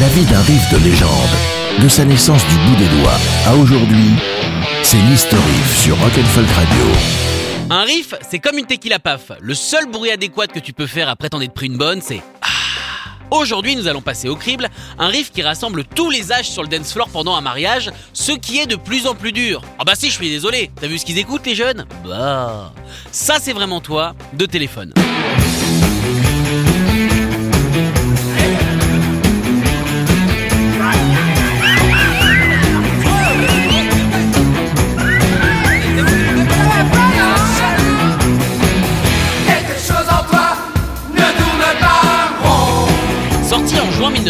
La vie d'un riff de légende, de sa naissance du bout des doigts à aujourd'hui, c'est l'History Riff sur Rock'n'Folk Radio. Un riff, c'est comme une tequila paf. Le seul bruit adéquat que tu peux faire après t'en être pris une bonne, c'est ah. Aujourd'hui, nous allons passer au crible, un riff qui rassemble tous les âges sur le dance floor pendant un mariage, ce qui est de plus en plus dur. Ah bah si, je suis désolé, t'as vu ce qu'ils écoutent les jeunes? Bah, ça c'est vraiment toi, de téléphone.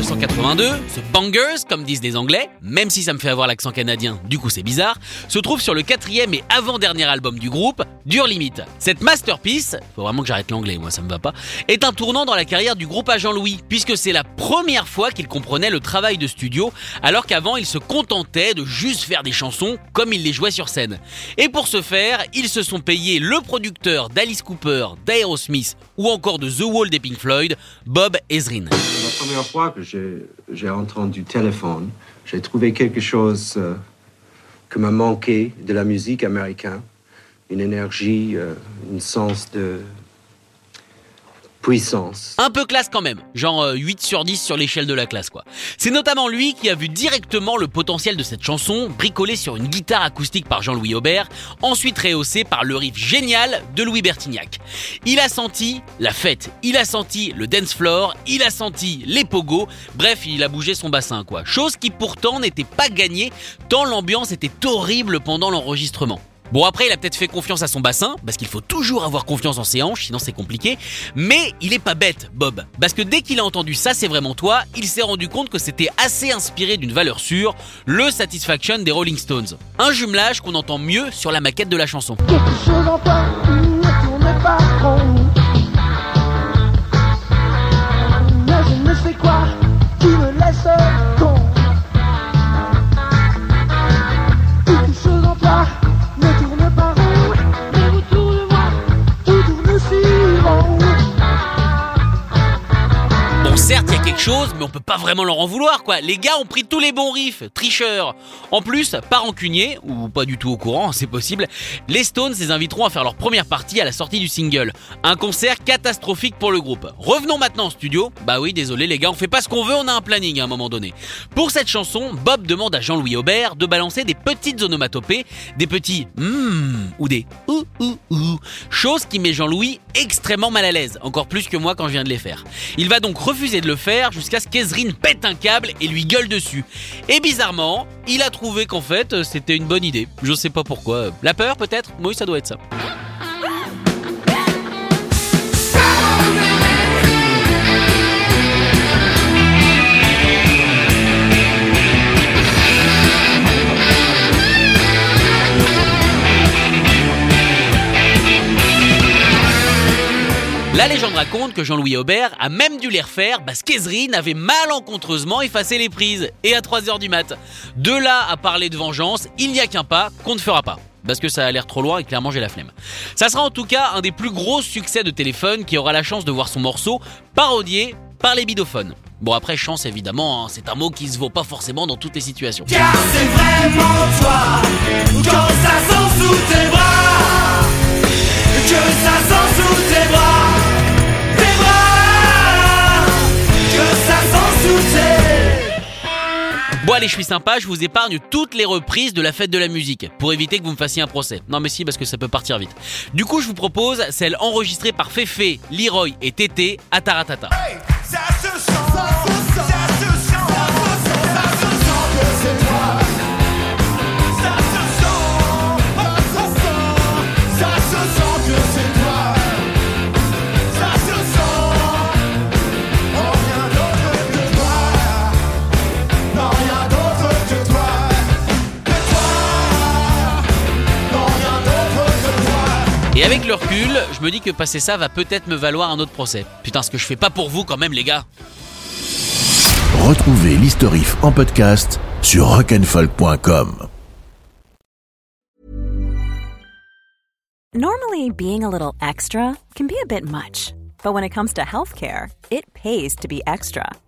1982, ce Bangers, comme disent les Anglais, même si ça me fait avoir l'accent canadien, du coup c'est bizarre, se trouve sur le quatrième et avant-dernier album du groupe, Dure Limite. Cette masterpiece, faut vraiment que j'arrête l'anglais, moi ça me va pas, est un tournant dans la carrière du groupe à Jean-Louis, puisque c'est la première fois qu'il comprenait le travail de studio, alors qu'avant il se contentait de juste faire des chansons comme il les jouait sur scène. Et pour ce faire, ils se sont payés le producteur d'Alice Cooper, d'Aerosmith ou encore de The Wall des Pink Floyd, Bob Ezrin la première fois que j'ai entendu téléphone, j'ai trouvé quelque chose euh, qui m'a manqué de la musique américaine, une énergie, euh, un sens de, Un peu classe quand même, genre 8 euh, sur 10 sur l'échelle de la classe quoi. C'est notamment lui qui a vu directement le potentiel de cette chanson, bricolée sur une guitare acoustique par Jean-Louis Aubert, ensuite rehaussée par le riff génial de Louis Bertignac. Il a senti la fête, il a senti le dance floor, il a senti les pogos, bref il a bougé son bassin quoi. Chose qui pourtant n'était pas gagnée tant l'ambiance était horrible pendant l'enregistrement. Bon après il a peut-être fait confiance à son bassin, parce qu'il faut toujours avoir confiance en ses hanches, sinon c'est compliqué, mais il est pas bête Bob, parce que dès qu'il a entendu ça c'est vraiment toi, il s'est rendu compte que c'était assez inspiré d'une valeur sûre, le Satisfaction des Rolling Stones. Un jumelage qu'on entend mieux sur la maquette de la chanson. Mais on peut pas vraiment leur en vouloir, quoi. Les gars ont pris tous les bons riffs, tricheurs. En plus, pas rancunier, ou pas du tout au courant, c'est possible, les Stones les inviteront à faire leur première partie à la sortie du single. Un concert catastrophique pour le groupe. Revenons maintenant au studio. Bah oui, désolé les gars, on fait pas ce qu'on veut, on a un planning à un moment donné. Pour cette chanson, Bob demande à Jean-Louis Aubert de balancer des petites onomatopées, des petits mmm ou des ou ou ou, chose qui met Jean-Louis extrêmement mal à l'aise, encore plus que moi quand je viens de les faire. Il va donc refuser de le faire jusqu'à ce qu'Ezrin pète un câble et lui gueule dessus. Et bizarrement, il a trouvé qu'en fait, c'était une bonne idée. Je sais pas pourquoi. La peur peut-être? Oui, ça doit être ça. La légende raconte que Jean-Louis Aubert a même dû les refaire parce qu'Ezrine avait malencontreusement effacé les prises et à 3h du mat. De là à parler de vengeance, il n'y a qu'un pas qu'on ne fera pas parce que ça a l'air trop loin et clairement j'ai la flemme. Ça sera en tout cas un des plus gros succès de téléphone qui aura la chance de voir son morceau parodié par les bidophones. Bon après chance évidemment, hein, c'est un mot qui se vaut pas forcément dans toutes les situations. Allez, je suis sympa, je vous épargne toutes les reprises de la fête de la musique pour éviter que vous me fassiez un procès. Non mais si parce que ça peut partir vite. Du coup, je vous propose celle enregistrée par Fefe, Leroy et Tété à Taratata. Me dis que passer ça va peut-être me valoir un autre procès. Putain, ce que je fais pas pour vous quand même, les gars. Retrouvez l'historif en podcast sur rock'n'folk.com. Normally, being a little extra can be a bit much, but when it comes to healthcare, it pays to be extra.